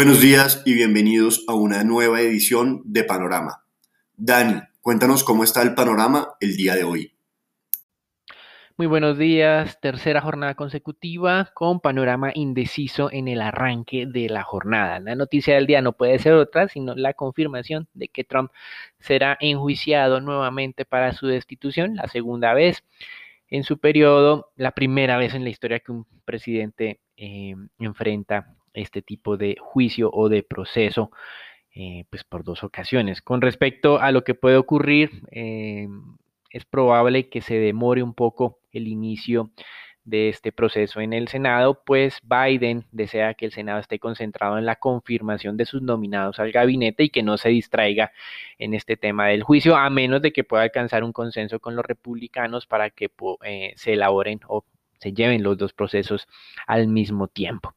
buenos días y bienvenidos a una nueva edición de Panorama. Dani, cuéntanos cómo está el panorama el día de hoy. Muy buenos días, tercera jornada consecutiva con panorama indeciso en el arranque de la jornada. La noticia del día no puede ser otra, sino la confirmación de que Trump será enjuiciado nuevamente para su destitución, la segunda vez en su periodo, la primera vez en la historia que un presidente eh, enfrenta este tipo de juicio o de proceso. Eh, pues por dos ocasiones. Con respecto a lo que puede ocurrir, eh, es probable que se demore un poco el inicio de este proceso en el Senado, pues Biden desea que el Senado esté concentrado en la confirmación de sus nominados al gabinete y que no se distraiga en este tema del juicio, a menos de que pueda alcanzar un consenso con los republicanos para que eh, se elaboren o se lleven los dos procesos al mismo tiempo.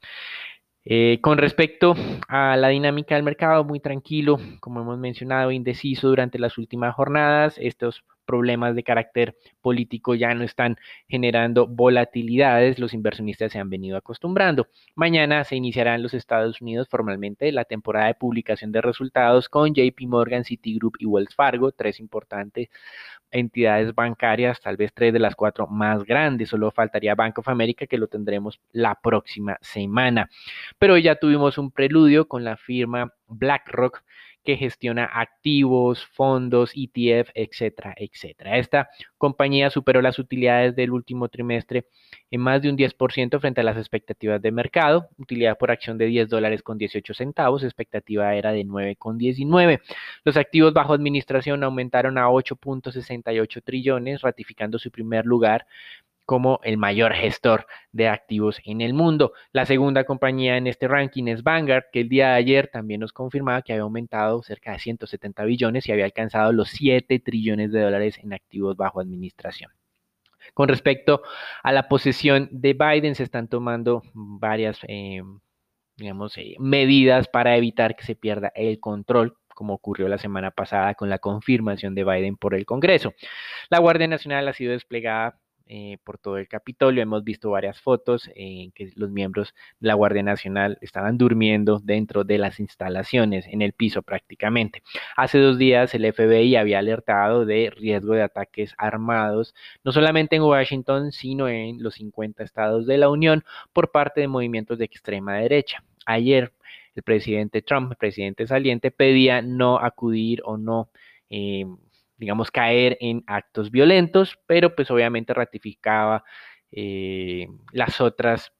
Eh, con respecto a la dinámica del mercado, muy tranquilo, como hemos mencionado, indeciso durante las últimas jornadas. Estos problemas de carácter político ya no están generando volatilidades, los inversionistas se han venido acostumbrando. Mañana se iniciará en los Estados Unidos formalmente la temporada de publicación de resultados con JP Morgan, Citigroup y Wells Fargo, tres importantes entidades bancarias, tal vez tres de las cuatro más grandes. Solo faltaría Bank of America, que lo tendremos la próxima semana. Pero ya tuvimos un preludio con la firma BlackRock que gestiona activos, fondos, ETF, etcétera, etcétera. Esta compañía superó las utilidades del último trimestre en más de un 10% frente a las expectativas de mercado. Utilidad por acción de 10 dólares con 18 centavos, expectativa era de 9 con 19. Los activos bajo administración aumentaron a 8.68 trillones, ratificando su primer lugar como el mayor gestor de activos en el mundo. La segunda compañía en este ranking es Vanguard, que el día de ayer también nos confirmaba que había aumentado cerca de 170 billones y había alcanzado los 7 trillones de dólares en activos bajo administración. Con respecto a la posesión de Biden, se están tomando varias, eh, digamos, eh, medidas para evitar que se pierda el control como ocurrió la semana pasada con la confirmación de Biden por el Congreso. La Guardia Nacional ha sido desplegada eh, por todo el Capitolio. Hemos visto varias fotos en que los miembros de la Guardia Nacional estaban durmiendo dentro de las instalaciones, en el piso prácticamente. Hace dos días el FBI había alertado de riesgo de ataques armados, no solamente en Washington, sino en los 50 estados de la Unión por parte de movimientos de extrema derecha. Ayer el presidente Trump, el presidente saliente, pedía no acudir o no eh, digamos, caer en actos violentos, pero pues obviamente ratificaba eh, las otras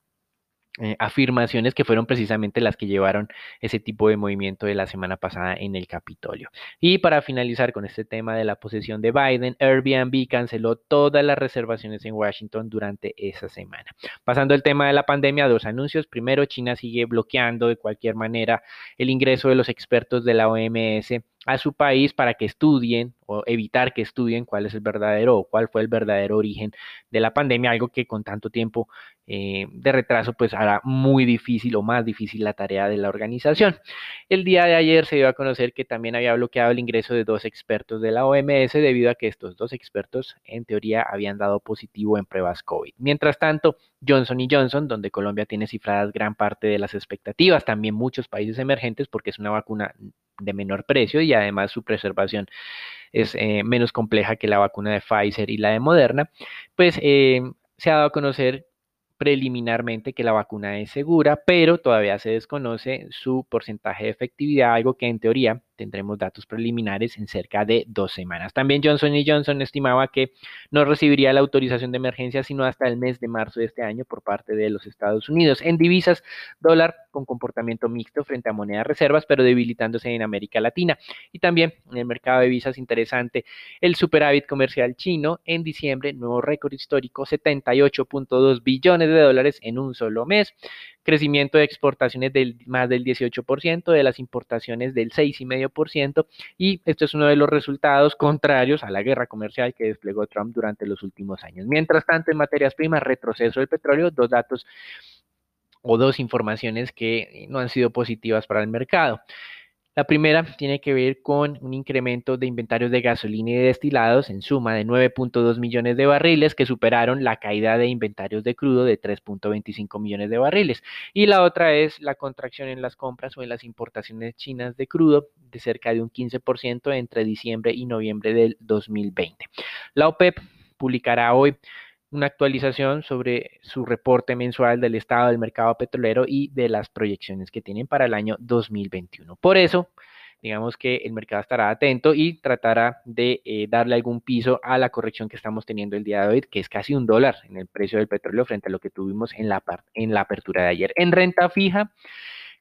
eh, afirmaciones que fueron precisamente las que llevaron ese tipo de movimiento de la semana pasada en el Capitolio. Y para finalizar con este tema de la posesión de Biden, Airbnb canceló todas las reservaciones en Washington durante esa semana. Pasando al tema de la pandemia, dos anuncios. Primero, China sigue bloqueando de cualquier manera el ingreso de los expertos de la OMS a su país para que estudien o evitar que estudien cuál es el verdadero o cuál fue el verdadero origen de la pandemia, algo que con tanto tiempo eh, de retraso pues hará muy difícil o más difícil la tarea de la organización. El día de ayer se dio a conocer que también había bloqueado el ingreso de dos expertos de la OMS debido a que estos dos expertos en teoría habían dado positivo en pruebas COVID. Mientras tanto, Johnson Johnson, donde Colombia tiene cifradas gran parte de las expectativas, también muchos países emergentes porque es una vacuna de menor precio y además su preservación es eh, menos compleja que la vacuna de Pfizer y la de Moderna, pues eh, se ha dado a conocer preliminarmente que la vacuna es segura, pero todavía se desconoce su porcentaje de efectividad, algo que en teoría tendremos datos preliminares en cerca de dos semanas. También Johnson Johnson estimaba que no recibiría la autorización de emergencia sino hasta el mes de marzo de este año por parte de los Estados Unidos. En divisas, dólar con comportamiento mixto frente a monedas reservas, pero debilitándose en América Latina. Y también en el mercado de divisas interesante, el superávit comercial chino en diciembre, nuevo récord histórico, 78.2 billones de dólares en un solo mes crecimiento de exportaciones del más del 18%, de las importaciones del 6,5%, y esto es uno de los resultados contrarios a la guerra comercial que desplegó Trump durante los últimos años. Mientras tanto, en materias primas, retroceso del petróleo, dos datos o dos informaciones que no han sido positivas para el mercado. La primera tiene que ver con un incremento de inventarios de gasolina y de destilados en suma de 9.2 millones de barriles que superaron la caída de inventarios de crudo de 3.25 millones de barriles. Y la otra es la contracción en las compras o en las importaciones chinas de crudo de cerca de un 15% entre diciembre y noviembre del 2020. La OPEP publicará hoy una actualización sobre su reporte mensual del estado del mercado petrolero y de las proyecciones que tienen para el año 2021. Por eso, digamos que el mercado estará atento y tratará de eh, darle algún piso a la corrección que estamos teniendo el día de hoy, que es casi un dólar en el precio del petróleo frente a lo que tuvimos en la, en la apertura de ayer. En renta fija,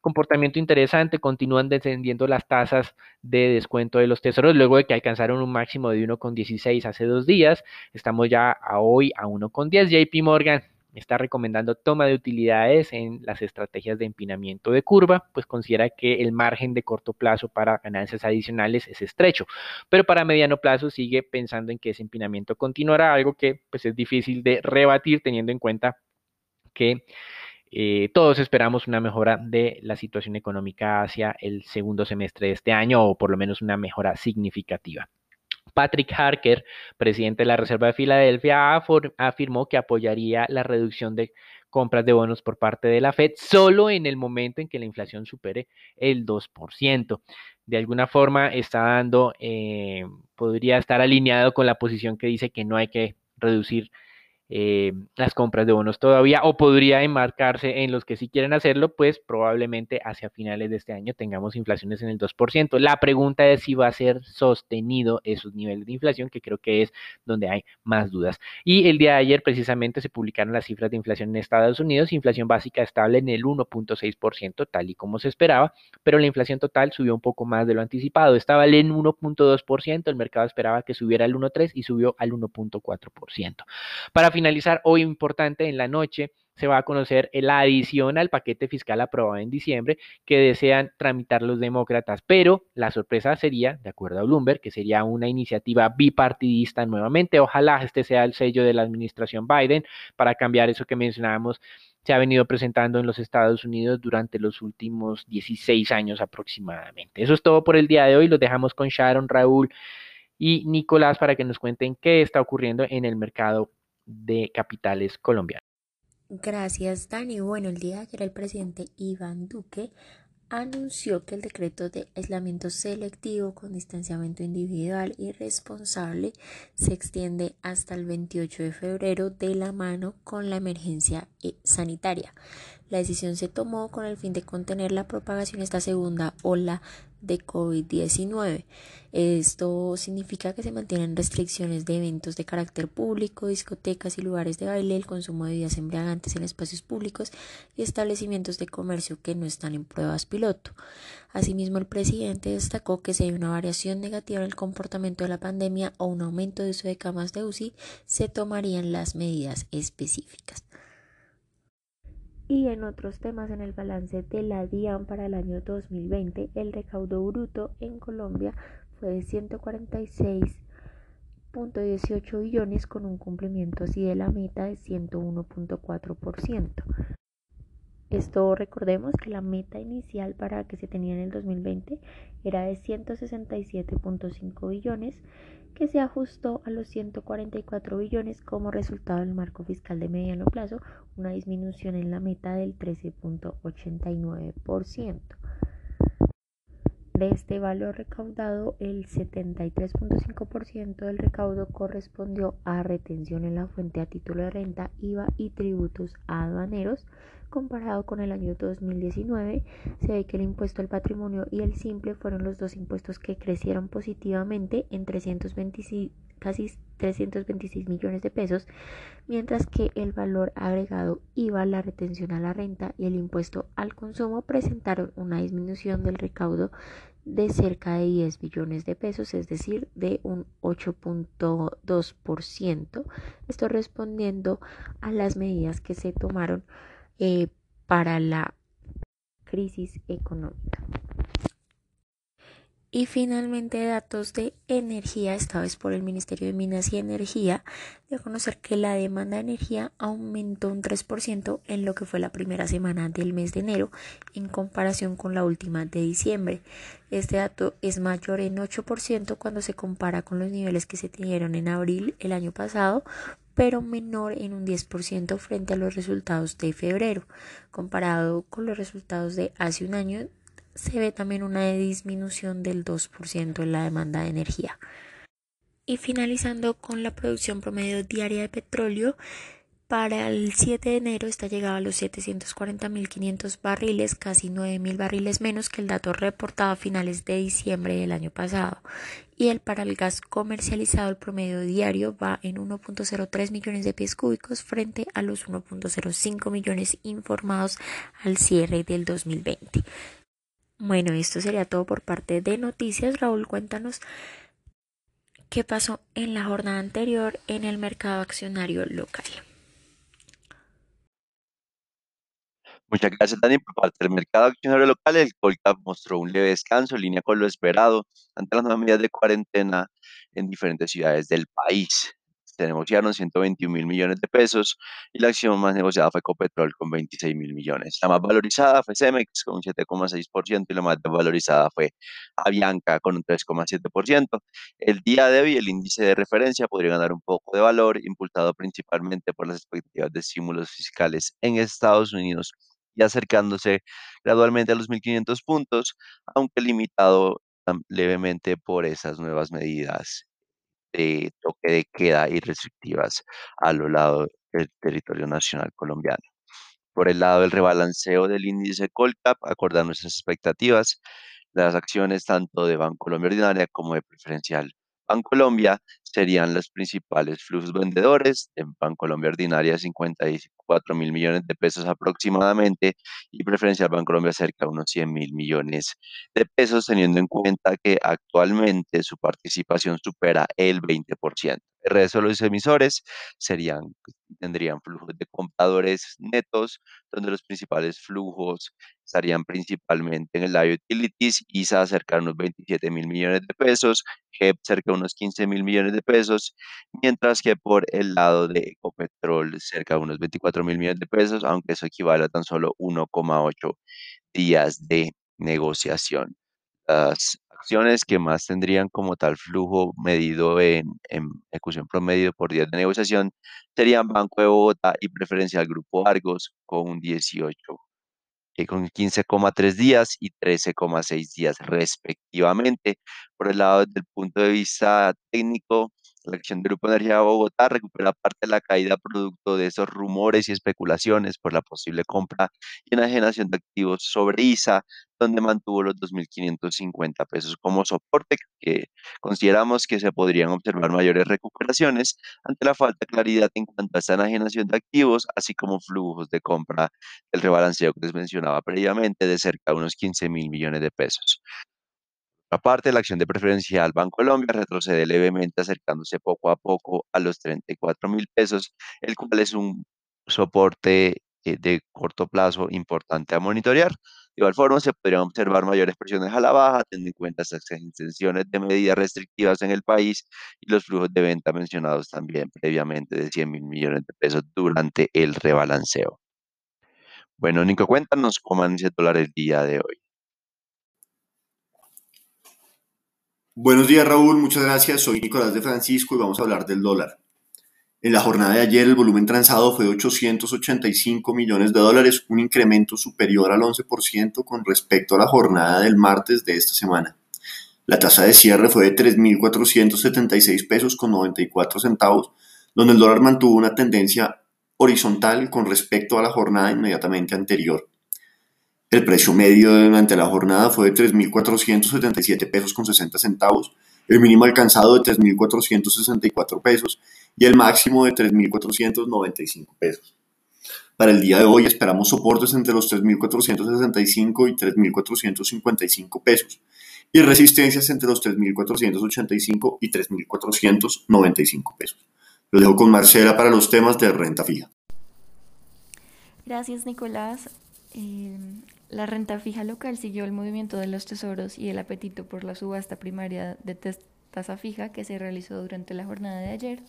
comportamiento interesante, continúan descendiendo las tasas de descuento de los tesoros luego de que alcanzaron un máximo de 1,16 hace dos días. Estamos ya a hoy a 1,10. JP Morgan está recomendando toma de utilidades en las estrategias de empinamiento de curva, pues considera que el margen de corto plazo para ganancias adicionales es estrecho, pero para mediano plazo sigue pensando en que ese empinamiento continuará, algo que pues es difícil de rebatir teniendo en cuenta que eh, todos esperamos una mejora de la situación económica hacia el segundo semestre de este año o por lo menos una mejora significativa. Patrick Harker, presidente de la Reserva de Filadelfia, afirmó que apoyaría la reducción de compras de bonos por parte de la Fed solo en el momento en que la inflación supere el 2%. De alguna forma está dando, eh, podría estar alineado con la posición que dice que no hay que reducir eh, las compras de bonos todavía o podría enmarcarse en los que sí quieren hacerlo, pues probablemente hacia finales de este año tengamos inflaciones en el 2%. La pregunta es si va a ser sostenido esos niveles de inflación, que creo que es donde hay más dudas. Y el día de ayer precisamente se publicaron las cifras de inflación en Estados Unidos, inflación básica estable en el 1.6%, tal y como se esperaba, pero la inflación total subió un poco más de lo anticipado, estaba en 1.2%, el mercado esperaba que subiera al 1.3% y subió al 1.4%. Para finalizar, hoy importante en la noche se va a conocer la adición al paquete fiscal aprobado en diciembre que desean tramitar los demócratas, pero la sorpresa sería, de acuerdo a Bloomberg, que sería una iniciativa bipartidista nuevamente. Ojalá este sea el sello de la administración Biden para cambiar eso que mencionábamos se ha venido presentando en los Estados Unidos durante los últimos 16 años aproximadamente. Eso es todo por el día de hoy. Los dejamos con Sharon, Raúl y Nicolás para que nos cuenten qué está ocurriendo en el mercado de capitales colombianos. Gracias, Dani. Bueno, el día de ayer el presidente Iván Duque anunció que el decreto de aislamiento selectivo con distanciamiento individual y responsable se extiende hasta el 28 de febrero de la mano con la emergencia eh, sanitaria. La decisión se tomó con el fin de contener la propagación de esta segunda ola de COVID-19. Esto significa que se mantienen restricciones de eventos de carácter público, discotecas y lugares de baile, el consumo de bebidas embriagantes en espacios públicos y establecimientos de comercio que no están en pruebas piloto. Asimismo, el presidente destacó que si hay una variación negativa en el comportamiento de la pandemia o un aumento de uso de camas de UCI, se tomarían las medidas específicas. Y en otros temas, en el balance de la DIAN para el año 2020, el recaudo bruto en Colombia fue de 146.18 billones con un cumplimiento así de la meta de 101.4%. Esto recordemos que la meta inicial para que se tenía en el 2020 era de 167.5 billones que se ajustó a los 144 billones como resultado del marco fiscal de mediano plazo, una disminución en la meta del 13.89%. De este valor recaudado, el 73.5% del recaudo correspondió a retención en la fuente a título de renta, IVA y tributos aduaneros, Comparado con el año 2019, se ve que el impuesto al patrimonio y el simple fueron los dos impuestos que crecieron positivamente en 326, casi 326 millones de pesos, mientras que el valor agregado IVA, la retención a la renta y el impuesto al consumo presentaron una disminución del recaudo de cerca de 10 billones de pesos, es decir, de un 8.2%. Esto respondiendo a las medidas que se tomaron eh, para la crisis económica. Y finalmente datos de energía, esta vez por el Ministerio de Minas y Energía, de conocer que la demanda de energía aumentó un 3% en lo que fue la primera semana del mes de enero en comparación con la última de diciembre. Este dato es mayor en 8% cuando se compara con los niveles que se tuvieron en abril el año pasado, pero menor en un 10% frente a los resultados de febrero, comparado con los resultados de hace un año se ve también una disminución del 2% en la demanda de energía. Y finalizando con la producción promedio diaria de petróleo, para el 7 de enero está llegado a los 740.500 barriles, casi 9.000 barriles menos que el dato reportado a finales de diciembre del año pasado. Y el para el gas comercializado, el promedio diario va en 1.03 millones de pies cúbicos frente a los 1.05 millones informados al cierre del 2020. Bueno, esto sería todo por parte de noticias. Raúl, cuéntanos qué pasó en la jornada anterior en el mercado accionario local. Muchas gracias, Dani. Por parte del mercado accionario local, el Colcap mostró un leve descanso en línea con lo esperado ante las nuevas medidas de cuarentena en diferentes ciudades del país se negociaron 121 mil millones de pesos y la acción más negociada fue Copetrol con 26 mil millones. La más valorizada fue Cemex con un 7,6% y la más desvalorizada fue Avianca con un 3,7%. El día de hoy el índice de referencia podría ganar un poco de valor, impulsado principalmente por las expectativas de estímulos fiscales en Estados Unidos y acercándose gradualmente a los 1.500 puntos, aunque limitado levemente por esas nuevas medidas de toque de queda y restrictivas a lo largo del territorio nacional colombiano. Por el lado del rebalanceo del índice Colcap, acordar nuestras expectativas, las acciones tanto de Banco Colombia Ordinaria como de Preferencial Colombia serían los principales flujos vendedores. En Colombia Ordinaria, 54 mil millones de pesos aproximadamente y Preferencial Colombia cerca de unos 100 mil millones de pesos, teniendo en cuenta que actualmente su participación supera el 20%. El resto de los emisores serían, tendrían flujos de compradores netos, donde los principales flujos estarían principalmente en el lado utilities, ISA cerca de unos 27 mil millones de pesos, HEP cerca de unos 15 mil millones de pesos, mientras que por el lado de Ecopetrol cerca de unos 24 mil millones de pesos, aunque eso equivale a tan solo 1,8 días de negociación. Las acciones que más tendrían como tal flujo medido en, ejecución promedio por días de negociación serían Banco de Bogotá y Preferencial Grupo Argos con un 18 eh, con 15,3 días y 13,6 días respectivamente. Por el lado del punto de vista técnico, la acción del Grupo Energía de Bogotá recupera parte de la caída producto de esos rumores y especulaciones por la posible compra y enajenación de activos sobre ISA, donde mantuvo los 2.550 pesos como soporte, que consideramos que se podrían observar mayores recuperaciones ante la falta de claridad en cuanto a esta enajenación de activos, así como flujos de compra del rebalanceo que les mencionaba previamente de cerca de unos 15 mil millones de pesos. Aparte, la acción de preferencial Colombia retrocede levemente acercándose poco a poco a los 34 mil pesos, el cual es un soporte eh, de corto plazo importante a monitorear. De igual forma, se podrían observar mayores presiones a la baja, teniendo en cuenta estas extensiones de medidas restrictivas en el país y los flujos de venta mencionados también previamente de 100 mil millones de pesos durante el rebalanceo. Bueno, Nico, cuéntanos cómo han el dólar el día de hoy. Buenos días Raúl, muchas gracias. Soy Nicolás de Francisco y vamos a hablar del dólar. En la jornada de ayer el volumen transado fue de 885 millones de dólares, un incremento superior al 11% con respecto a la jornada del martes de esta semana. La tasa de cierre fue de 3.476 pesos con 94 centavos, donde el dólar mantuvo una tendencia horizontal con respecto a la jornada inmediatamente anterior. El precio medio durante la jornada fue de 3.477 pesos con 60 centavos, el mínimo alcanzado de 3.464 pesos y el máximo de 3.495 pesos. Para el día de hoy esperamos soportes entre los 3.465 y 3.455 pesos y resistencias entre los 3.485 y 3.495 pesos. Lo dejo con Marcela para los temas de renta fija. Gracias, Nicolás. Eh, La renta fija local siguió el movimiento de los tesoros y el apetito por la subasta primaria de tasa fija que se realizó durante la jornada de ayer.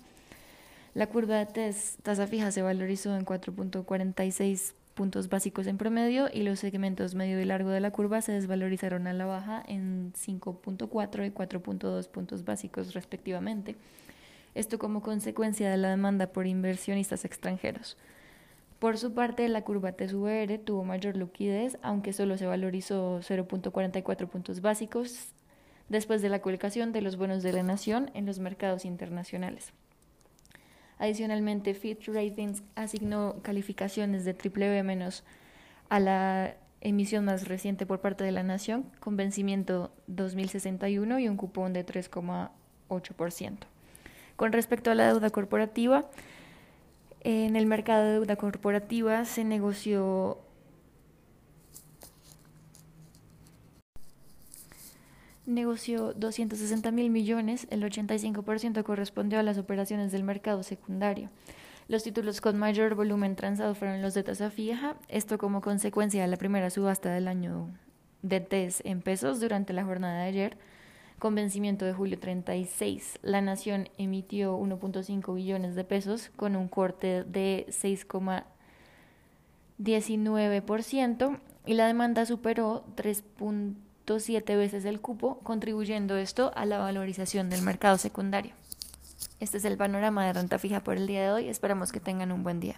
La curva de tasa fija se valorizó en 4.46 puntos básicos en promedio y los segmentos medio y largo de la curva se desvalorizaron a la baja en 5.4 y 4.2 puntos básicos respectivamente. Esto como consecuencia de la demanda por inversionistas extranjeros. Por su parte, la curva TSVR tuvo mayor liquidez, aunque solo se valorizó 0.44 puntos básicos después de la colocación de los bonos de la nación en los mercados internacionales. Adicionalmente, Fitch Ratings asignó calificaciones de menos a la emisión más reciente por parte de la nación, con vencimiento 2061 y un cupón de 3,8%. Con respecto a la deuda corporativa, en el mercado de deuda corporativa se negoció negoció 260 mil millones, el 85% correspondió a las operaciones del mercado secundario. Los títulos con mayor volumen transado fueron los de tasa fija, esto como consecuencia de la primera subasta del año de TES en pesos durante la jornada de ayer, con vencimiento de julio 36. La Nación emitió 1.5 billones de pesos con un corte de 6,19% y la demanda superó 3.7 veces el cupo, contribuyendo esto a la valorización del mercado secundario. Este es el panorama de renta fija por el día de hoy. Esperamos que tengan un buen día.